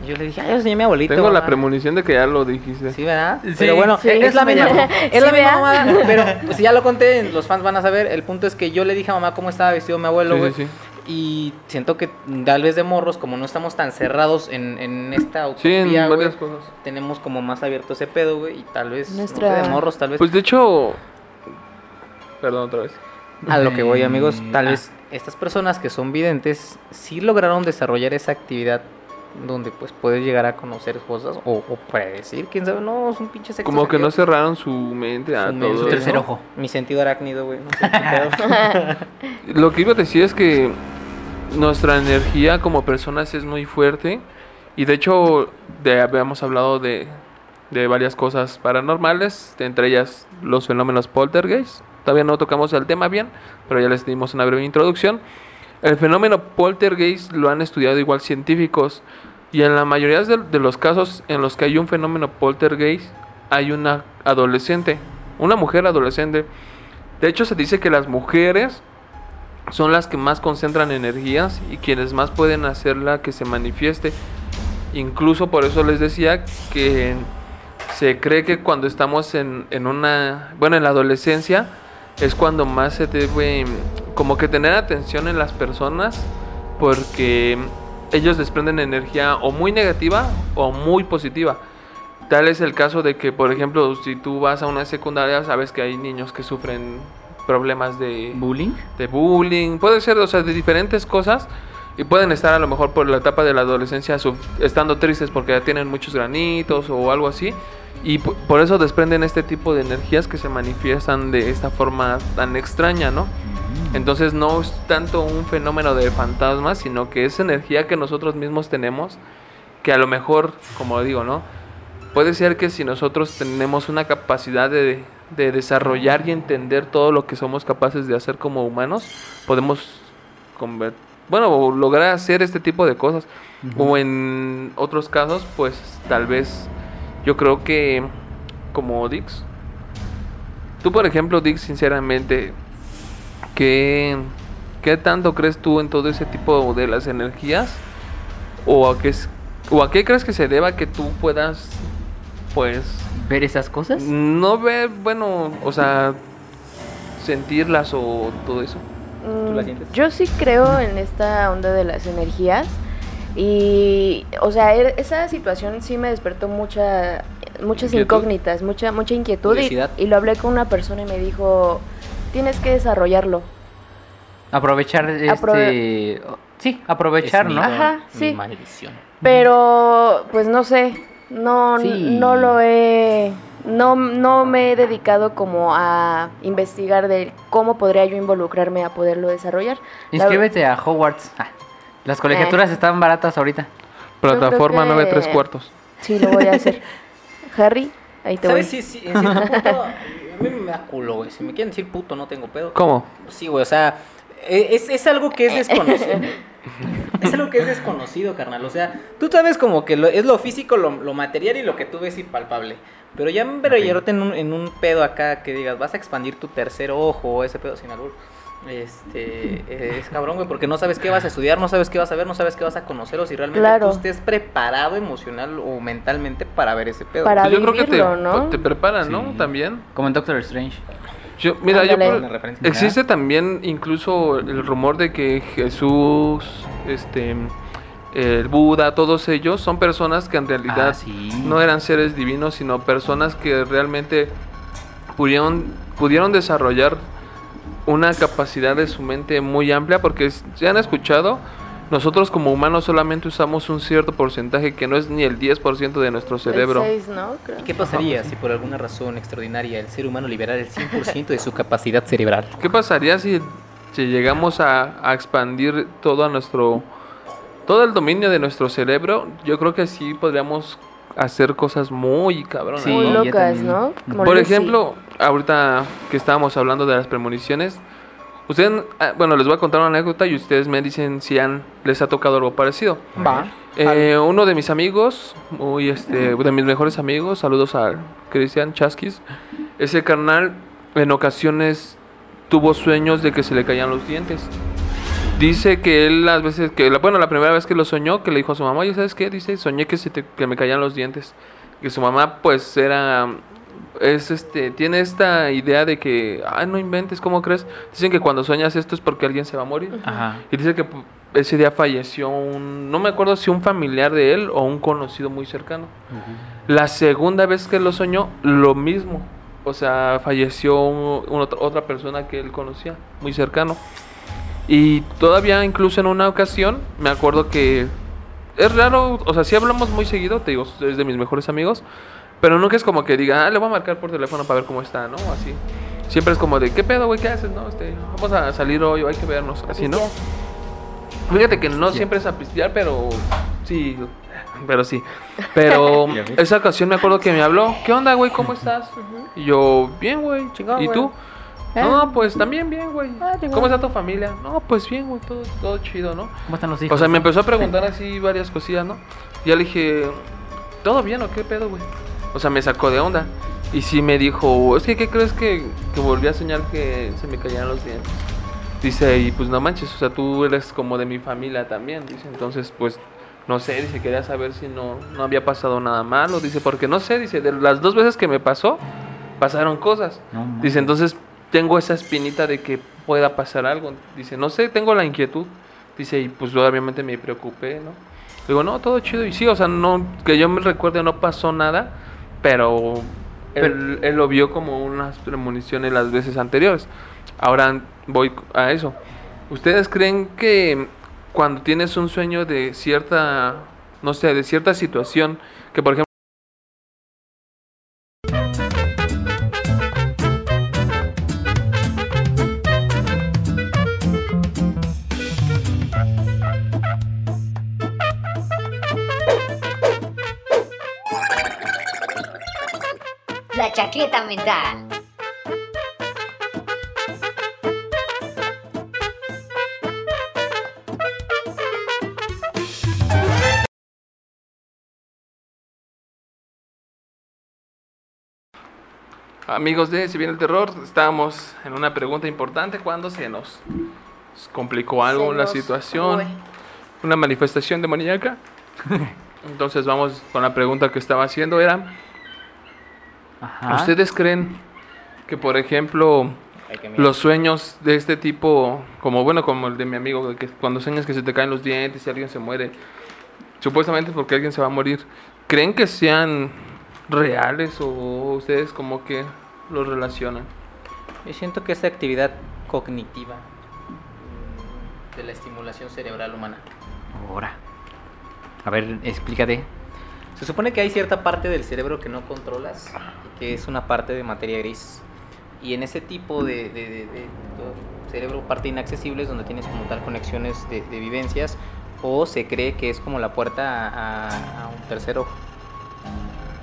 Y yo le dije, ay, yo a mi abuelito. Tengo la mamá". premonición de que ya lo dijiste. Sí, ¿verdad? Sí, pero bueno, sí, es la misma, es la misma mamada, pero pues, si ya lo conté, los fans van a saber. El punto es que yo le dije a mamá cómo estaba vestido mi abuelo, güey. sí, sí. Y siento que tal vez de morros, como no estamos tan cerrados en, en esta Sí, en utopía, varias cosas. tenemos como más abierto ese pedo, güey. Y tal vez, no sé, Nuestra- de morros, tal vez. Pues de hecho. Perdón, otra vez. a lo que voy, amigos, tal Ah. vez estas personas que son videntes sí lograron desarrollar esa actividad donde pues puedes llegar a conocer cosas o, o predecir, quién sabe, no, es un pinche sexto Como que no cerraron su mente a Su todo su tercer ojo. Mi sentido arácnido, güey. No sé qué. Lo que iba a decir es que nuestra energía como personas es muy fuerte y de hecho de, habíamos hablado de, de varias cosas paranormales, entre ellas los fenómenos poltergeist. Todavía no tocamos el tema bien, pero ya les dimos una breve introducción. El fenómeno poltergeist lo han estudiado igual científicos y en la mayoría de, los casos en los que hay un fenómeno poltergeist hay una adolescente, una mujer adolescente. De hecho se dice que las mujeres son las que más concentran energías y quienes más pueden hacerla que se manifieste. Incluso por eso les decía que se cree que cuando estamos en, en una, bueno, en la adolescencia es cuando más se debe como que tener atención en las personas porque ellos desprenden energía o muy negativa o muy positiva. Tal es el caso de que, por ejemplo, si tú vas a una secundaria, sabes que hay niños que sufren problemas de, ¿Bullying? de bullying, puede ser, o sea, de diferentes cosas. Y pueden estar a lo mejor por la etapa de la adolescencia estando tristes porque ya tienen muchos granitos o algo así. Y por eso desprenden este tipo de energías que se manifiestan de esta forma tan extraña, ¿no? Entonces no es tanto un fenómeno de fantasmas, sino que es energía que nosotros mismos tenemos, que a lo mejor, como digo, ¿no? Puede ser que si nosotros tenemos una capacidad de, de desarrollar y entender todo lo que somos capaces de hacer como humanos, podemos conver- bueno, o lograr hacer este tipo de cosas. O en otros casos, pues tal vez yo creo que como Dix. Tú, por ejemplo, Dix, sinceramente, ¿qué, ¿qué tanto crees tú en todo ese tipo de las energías? ¿O a qué, es- o a qué crees que se deba que tú puedas, pues, ¿Ver esas cosas? no ver, bueno, o sea, sentirlas o todo eso? ¿Tú la Mm, sientes? Yo sí creo en esta onda de las energías. Y, o sea, e- esa situación sí me despertó mucha, muchas ¿Inquietud? incógnitas, mucha, mucha inquietud. Y, y lo hablé con una persona y me dijo, tienes que desarrollarlo. Aprovechar este... Sí, aprovechar, Es ¿no? Ajá, mi sí. maldición. Pero, pues no sé, no, Sí. no lo he, no, no me he dedicado como a investigar de cómo podría yo involucrarme a poderlo desarrollar. La- Inscríbete a Hogwarts. Ah, las colegiaturas están baratas ahorita. Plataforma que- 9 3 cuartos. Sí, lo voy a hacer. Harry, ahí te voy. ¿Sabes? Sí, sí, en cierto punto, a mí me da culo, güey. Si me quieren decir puto, no tengo pedo. ¿Cómo? Sí, güey, o sea, e- es, es algo que es desconocido. es algo que es desconocido, carnal. O sea, tú sabes como que lo- es lo físico, lo, lo material y lo que tú ves impalpable. Pero ya me okay. en, un, en un pedo acá que digas, vas a expandir tu tercer ojo, ese pedo sin albur. Este, es cabrón, güey, porque no sabes qué vas a estudiar, no sabes qué vas a ver, no sabes qué vas a conocer o si realmente Claro. tú estés preparado emocional o mentalmente para ver ese pedo. Para- Pues yo creo que te, ¿no? te preparan, ¿no? También. Como en Doctor Strange. Yo, mira, yo Ándale. referencia. existe también incluso el rumor de que Jesús, este, el Buda, todos ellos son personas que en realidad Ah, sí. no eran seres divinos, sino personas que realmente pudieron, pudieron desarrollar una capacidad de su mente muy amplia, porque se han escuchado, nosotros como humanos solamente usamos un cierto porcentaje que no es ni el 10% de nuestro cerebro. El seis, ¿no? Creo. ¿Y qué pasaría si por alguna razón extraordinaria el ser humano liberara el 100% de su capacidad cerebral? ¿Qué pasaría si, si llegamos a, a expandir todo a nuestro todo el dominio de nuestro cerebro? Yo creo que sí podríamos hacer cosas muy cabronas. Sí, Muy locas. ¿no? Como Por ejemplo, ahorita que estábamos hablando de las premoniciones, Ustedes, ah, bueno, les voy a contar una anécdota y ustedes me dicen si han, les ha tocado algo parecido. Va. Eh, uno de mis amigos, muy este, de mis mejores amigos, saludos a Cristian Chasquis. Ese carnal en ocasiones tuvo sueños de que se le caían los dientes. Dice que él las veces que, bueno, la primera vez que lo soñó, que le dijo a su mamá, oye, ¿sabes qué? Dice, soñé que, se te- que me caían los dientes. Que su mamá, pues, era, es este, tiene esta idea de que, ay, no inventes, ¿cómo crees? Dicen que cuando sueñas esto es porque alguien se va a morir. Ajá. Y dice que pu- ese día falleció un, no me acuerdo si un familiar de él o un conocido muy cercano. La segunda vez que lo soñó, lo mismo. O sea, falleció un- un otra- otra persona que él conocía, muy cercano. Y todavía incluso en una ocasión, me acuerdo que es raro, o sea, sí hablamos muy seguido, te digo, es de mis mejores amigos, pero nunca es como que diga, ah, le voy a marcar por teléfono para ver cómo está, ¿no? Así. Siempre es como de, ¿qué pedo, güey? ¿Qué haces? No, este, vamos a salir hoy, hay que vernos, así, ¿no? Fíjate que no siempre es a pistear, pero sí, pero sí. Pero esa ocasión me acuerdo que me habló, ¿qué onda, güey? ¿Cómo estás? Y yo, bien, güey. Chingón, ¿Y tú? ¿Eh? No, pues también bien, güey. Ah. ¿Cómo está tu familia? No, pues bien, güey, todo, todo chido, ¿no? ¿Cómo están los hijos? O sea, me empezó a preguntar así varias cosillas, ¿no? Y ya le dije, ¿todo bien o qué pedo, güey? O sea, me sacó de onda. Y sí me dijo, es que, ¿qué crees que, que volví a soñar que se me caían los dientes? Dice, y pues no manches, o sea, tú eres como de mi familia también, dice. Entonces, pues, no sé, dice, quería saber si no, no había pasado nada malo, dice, porque no sé, dice, de las dos veces que me pasó, pasaron cosas. No. Dice, entonces tengo esa espinita de que pueda pasar algo. Dice, no sé, tengo la inquietud. Dice, y pues obviamente me preocupé, ¿no? Digo, no, todo chido. Y sí, o sea, no, que yo me recuerde, no pasó nada, pero él, él lo vio como unas premoniciones las veces anteriores. Ahora voy a eso. ¿Ustedes creen que cuando tienes un sueño de cierta, no sé, de cierta situación, que por ejemplo, mental. Amigos de Si viene el terror, estábamos en una pregunta importante cuando se nos complicó algo Se la situación, fue. una manifestación demoníaca. Entonces vamos con la pregunta que estaba haciendo era, Ajá. ¿ustedes creen que por ejemplo los sueños de este tipo, como bueno, como el de mi amigo, que cuando sueñas que se te caen los dientes y alguien se muere, supuestamente porque alguien se va a morir, ¿creen que sean reales o ustedes como que los relacionan? Yo siento que esa actividad cognitiva mm, de la estimulación cerebral humana. Ahora. A ver, explícate. Se supone que hay cierta parte del cerebro que no controlas, que es una parte de materia gris. Y en ese tipo de, de- de- de cerebro parte inaccesible es donde tienes como tal conexiones de, de vivencias o se cree que es como la puerta a, a- a un tercer ojo.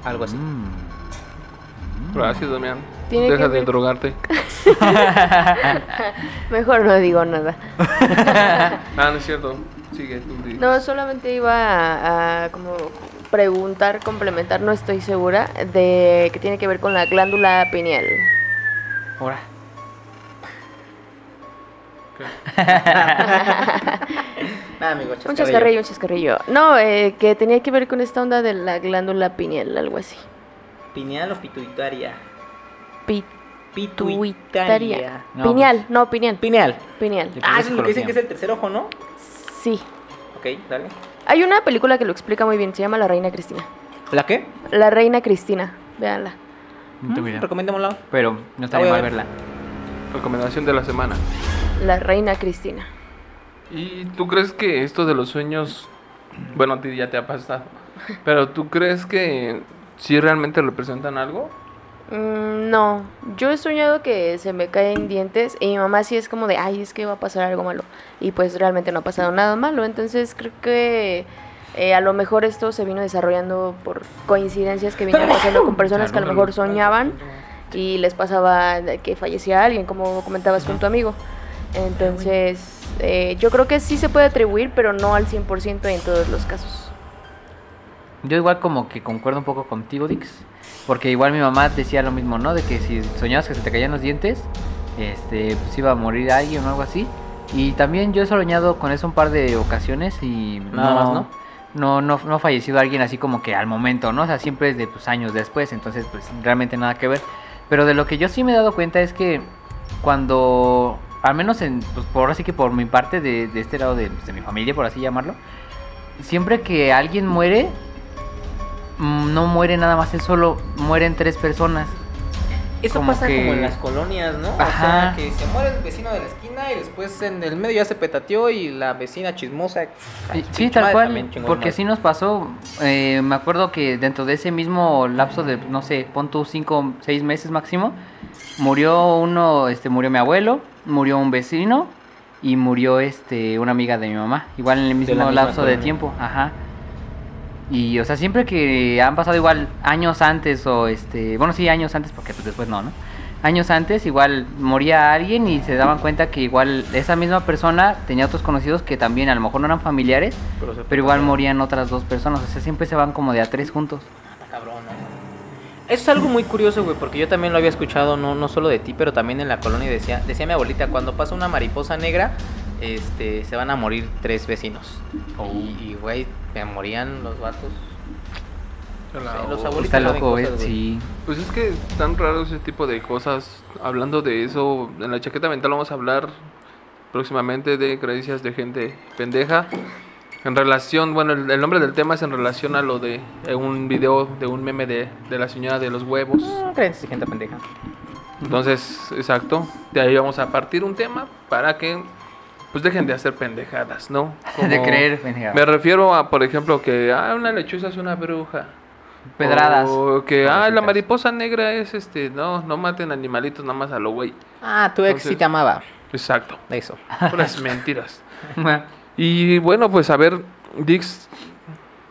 Algo así. Mm. Gracias, Damián. Tiene Deja que de drogarte. Mejor no digo nada. Ah, no es cierto. Sigue, tú. No, solamente iba a, a como preguntar, complementar, no estoy segura, de que tiene que ver con la glándula pineal. Ahora. Nada, amigo, Un chascarrillo, un chascarrillo. No, eh, que tenía que ver con esta onda de la glándula pineal, algo así. ¿Pineal o pituitaria? Pi- Pituitaria. No, pineal, no, pineal. Pineal. Pineal. Ah, eso es lo que dicen que es el tercer ojo, ¿no? Sí. Ok, dale. Hay una película que lo explica muy bien, se llama La Reina Cristina. ¿La qué? La Reina Cristina, véanla. No tengo idea. Recomendémosla. Pero no estaría mal ver. verla. Recomendación de la semana. La Reina Cristina. ¿Y tú crees que esto de los sueños, bueno, a ti ya te ha pasado, pero tú crees que sí realmente representan algo? Mm, no, yo he soñado que se me caen dientes y mi mamá sí es como de, ay, es que va a pasar algo malo. Y pues realmente no ha pasado nada malo. Entonces creo que eh, a lo mejor esto se vino desarrollando por coincidencias que venían pasando con personas que a lo mejor soñaban y les pasaba que fallecía alguien, como comentabas con tu amigo. Entonces, eh, yo creo que sí se puede atribuir, pero no al 100% en todos los casos. Yo igual como que concuerdo un poco contigo, Dix. Porque igual mi mamá decía lo mismo, ¿no? De que si soñabas que se te caían los dientes, este, pues iba a morir alguien o algo así. Y también yo he soñado con eso un par de ocasiones y Nada más, ¿no? No, no, no ha fallecido alguien así como que al momento, ¿no? O sea, siempre es de pues, años después, entonces pues realmente nada que ver. Pero de lo que yo sí me he dado cuenta es que cuando, al menos en, pues por así que por mi parte de, de este lado de, pues, de mi familia, por así llamarlo, siempre que alguien muere, no muere nada más él solo, mueren tres personas. Eso Como pasa que- como en las colonias, ¿no? O Ajá. sea, que se muere el vecino de la esquina y después en el medio ya se petateó y la vecina chismosa. ay, Sí, tal cual, porque madre. sí nos pasó, eh, me acuerdo que dentro de ese mismo lapso de, no sé, pon tú cinco, seis meses máximo, murió uno, este, murió mi abuelo, murió un vecino y murió, este, una amiga de mi mamá, igual en el mismo lapso de tiempo, ajá. Y, o sea, siempre que han pasado igual años antes o, este, bueno, sí, años antes, porque pues después no, ¿no? Años antes igual moría alguien y se daban cuenta que igual esa misma persona tenía otros conocidos que también a lo mejor no eran familiares, Pero, igual morían otras dos personas. O sea, siempre se van como de a tres juntos. Está cabrón, ¿no? Eso es algo muy curioso, güey, porque yo también lo había escuchado, no, no solo de ti, pero también en la colonia. Decía, decía mi abuelita, cuando pasa una mariposa negra, este, se van a morir tres vecinos. Y, y, güey, me morían los vatos. Los abuelitos Está loco, güey. cosas, güey. Sí. Pues es que tan raro ese tipo de cosas. Hablando de eso, en la chaqueta mental vamos a hablar próximamente de creencias de gente pendeja. En relación, bueno, el, el nombre del tema es en relación a lo de eh, un video de un meme de, de la señora de los huevos. No, creencias de gente pendeja. Entonces, exacto, de ahí vamos a partir un tema para que pues dejen de hacer pendejadas, ¿no? de creer, pendeja. Me refiero a, por ejemplo, que ah, una lechuza es una bruja. Pedradas. O que, ah, la mariposa negra es este, no, no maten animalitos nada más a lo güey. Ah, tu ex Entonces- sí te amaba. Exacto, Eso. puras mentiras. Y bueno, pues a ver, Dix,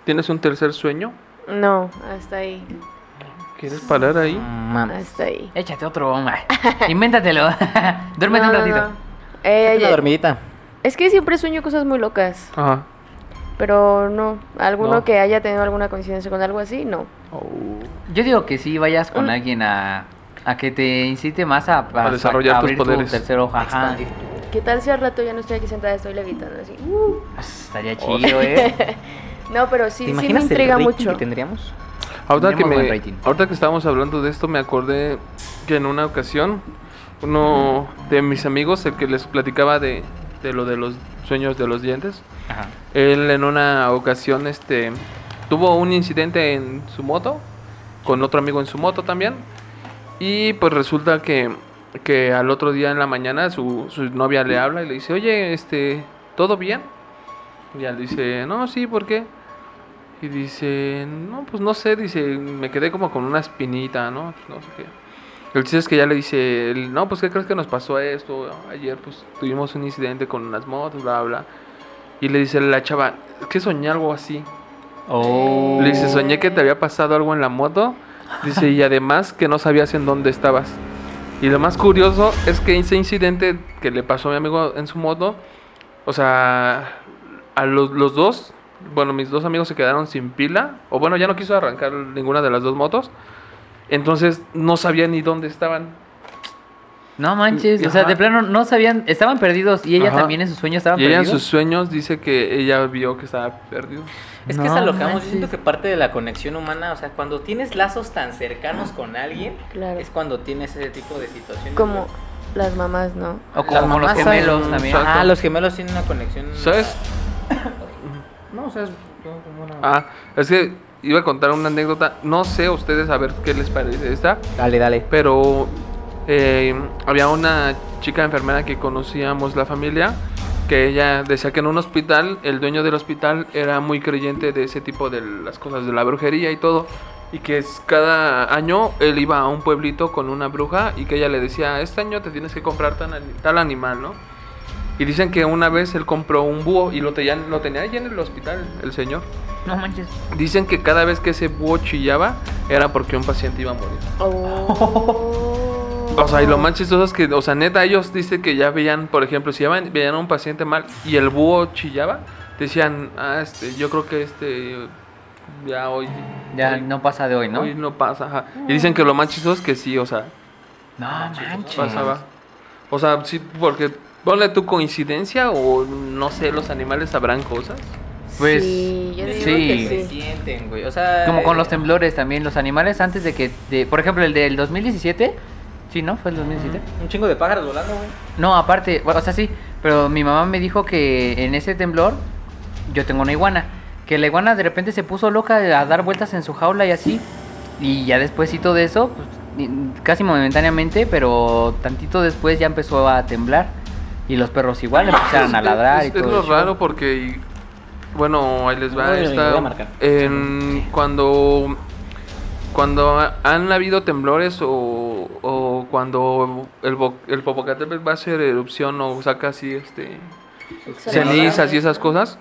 ¿tienes un tercer sueño? No, hasta ahí. ¿Quieres parar ahí? Mames. Hasta ahí. Échate otro, hombre. Invéntatelo. Duérmete No, un no, ratito. no. Eh, Una dormidita. Es que siempre sueño cosas muy locas, Ajá. pero no. ¿Alguno No. que haya tenido alguna coincidencia con algo así? No. Oh. Yo digo que sí vayas con Un- alguien a, a que te incite más a, A desarrollar tus tu poderes. tercer ojo. Ajá. ¿Qué tal si al rato ya no estoy aquí sentada, estoy levitando así? Uh. Estaría chido, eh. No, pero sí, ¿Te sí me intriga el mucho. que tendríamos? Ahorita que, me, ahorita que estábamos hablando de esto, me acordé que en una ocasión uno de mis amigos, el que les platicaba de, de lo de los sueños de los dientes, Ajá. él en una ocasión este, tuvo un incidente en su moto, con otro amigo en su moto también, y pues resulta que, que al otro día en la mañana su, su novia le habla y le dice, oye, este, ¿todo bien? Y él dice, no, sí, ¿por qué? Y dice, no, pues no sé, dice, me quedé como con una espinita, ¿no? No sé qué. El chiste es que ya le dice, él, no, pues ¿qué crees que nos pasó esto? Ayer pues tuvimos un incidente con unas motos, bla, bla. Y le dice la chava, es que soñé algo así. Oh. Le dice, soñé que te había pasado algo en la moto. Dice, y además que no sabías en dónde estabas. Y lo más curioso es que ese incidente que le pasó a mi amigo en su moto, o sea, a los, los dos, bueno, mis dos amigos se quedaron sin pila, o bueno, ya no quiso arrancar ninguna de las dos motos. Entonces no sabían ni dónde estaban. No manches, o sea, de plano no sabían, estaban perdidos y ella Ajá. también en sus sueños estaban Y ella en perdidos. sus sueños dice que ella vio que estaba perdido. Es que No es a lo que vamos. Siento que parte de la conexión humana, o sea, cuando tienes lazos tan cercanos con alguien, Claro. es cuando tienes ese tipo de situaciones. Como las mamás, ¿no? O como los gemelos también. Exacto. Ah, los gemelos tienen una conexión. ¿Sabes? No, o sea, es como una. Ah, es que iba a contar una anécdota. No sé a ustedes a ver qué les parece esta. Dale, dale. Pero eh, había una chica enfermera que conocíamos la familia que ella decía que en un hospital el dueño del hospital era muy creyente de ese tipo de las cosas de la brujería y todo y que es, cada año él iba a un pueblito con una bruja y que ella le decía este año te tienes que comprar tan tal animal no y dicen que una vez él compró un búho y lo tenía, lo tenía allí en el hospital el señor No manches. dicen que cada vez que ese búho chillaba era porque un paciente iba a morir Oh. O sea, y lo más chistoso es que, o sea, neta, ellos dicen que ya veían, por ejemplo, si ya veían a un paciente mal y el búho chillaba, decían, ah, este, yo creo que este, ya hoy. Ya hoy, no pasa de hoy, ¿no? Hoy no pasa, ajá. Y dicen que lo más chistoso es que sí, o sea, No manches. pasaba. O sea, sí, porque, ponle tu coincidencia o no sé, los animales sabrán cosas. Pues sí, yo digo sí. que Se sí. sienten, güey. O sea, Como con los eh, temblores también, los animales antes de que, de, por ejemplo, el del 2017, sí, ¿no? Fue el 2017. Un chingo de pájaros volando, güey. No, aparte, bueno, o sea, sí, pero mi mamá me dijo que en ese temblor yo tengo una iguana, que la iguana de repente se puso loca a dar vueltas en su jaula y así, y ya despuésito de eso, pues, casi momentáneamente, pero tantito después ya empezó a temblar y los perros igual empezaron a Es- ladrar es, y es todo. lo el show. raro porque, bueno, ahí les va. Voy a- voy en- cuando cuando ha- han habido temblores o, o cuando el, el Popocatépetl va a hacer erupción o saca así este cenizas y esas cosas,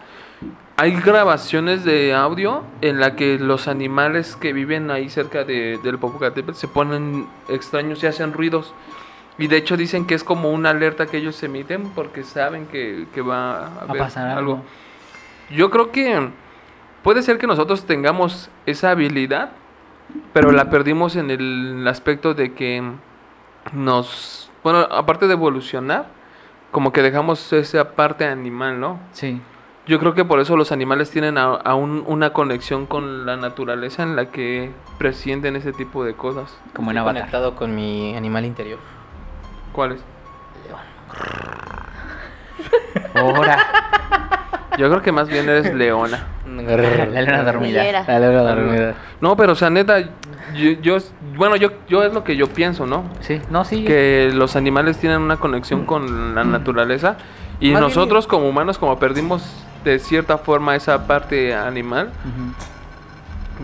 hay grabaciones de audio en la que los animales que viven ahí cerca de, del Popocatépetl se ponen extraños y hacen ruidos. Y de hecho dicen que es como una alerta que ellos emiten porque saben que, que va a, haber pasar algo. Yo creo que puede ser que nosotros tengamos esa habilidad, pero la perdimos en el aspecto de que nos, bueno, aparte de evolucionar, como que dejamos esa parte animal, ¿no? Sí, Yo creo que por eso los animales tienen a- aún una conexión con la naturaleza en la que presienten ese tipo de cosas. como en Estoy Avatar. conectado con mi animal interior. ¿Cuáles? Ahora, Yo creo que más bien eres leona. la leona dormida. La leona dormida. No, pero o sea, neta, yo, yo bueno, yo, yo es lo que yo pienso, ¿no? Sí, no, sí. que los animales tienen una conexión con la naturaleza y Más bien- nosotros como humanos como perdimos de cierta forma esa parte animal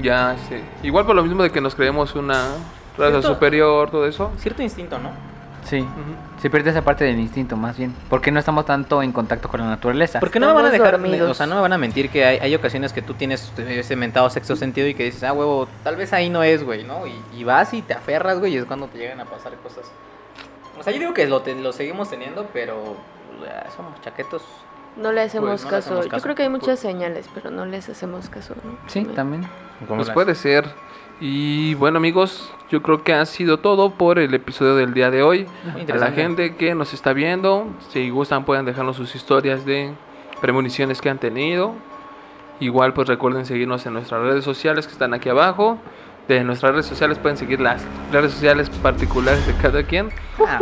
ya este, igual por lo mismo de que nos creemos una raza Cierto. superior todo eso Cierto instinto, ¿no? Sí. Se pierde esa parte del instinto, más bien. Porque no estamos tanto en contacto con la naturaleza. Porque no me van a dejar, dormidos. o sea, no me van a mentir que hay, hay ocasiones que tú tienes ese mentado sexto sentido y que dices, ah, huevo, tal vez ahí no es, güey, ¿no? Y, y vas y te aferras, güey, y es cuando te llegan a pasar cosas. O sea, yo digo que lo, te- lo seguimos teniendo, pero ya, somos chaquetos. No le hacemos Pues, no le caso. hacemos Yo caso. creo que hay muchas señales, pero no les hacemos caso. ¿no? Sí, también. pues puede ser y bueno amigos yo creo que ha sido todo por el episodio del día de hoy. A la gente que nos está viendo si gustan pueden dejarnos sus historias de premoniciones que han tenido. Igual pues recuerden seguirnos en nuestras redes sociales que están aquí abajo. De nuestras redes sociales pueden seguir las redes sociales particulares de cada quien. Ah,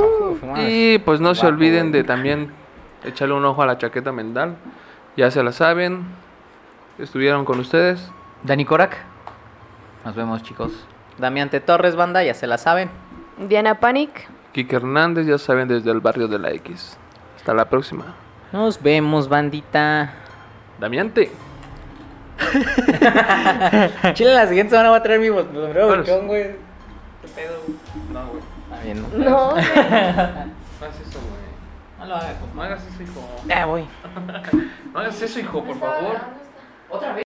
y pues no se olviden de también echarle un ojo a la chaqueta mental. Ya se la saben. Estuvieron con ustedes. Dani Korak. Nos vemos, chicos. Damiante Torres, banda, ya se la saben. Diana Panic. Kike Hernández ya saben desde el barrio de la X hasta la próxima Nos vemos, bandita. Damiante Chile, la siguiente semana va a traer mi sombrero volcán, güey. ¿Qué pedo? No, güey. Está bien, ¿no? No. No hagas eso, güey. No lo hagas, No hagas eso, hijo. Ya voy. No hagas eso, hijo, por favor. ¿Otra vez?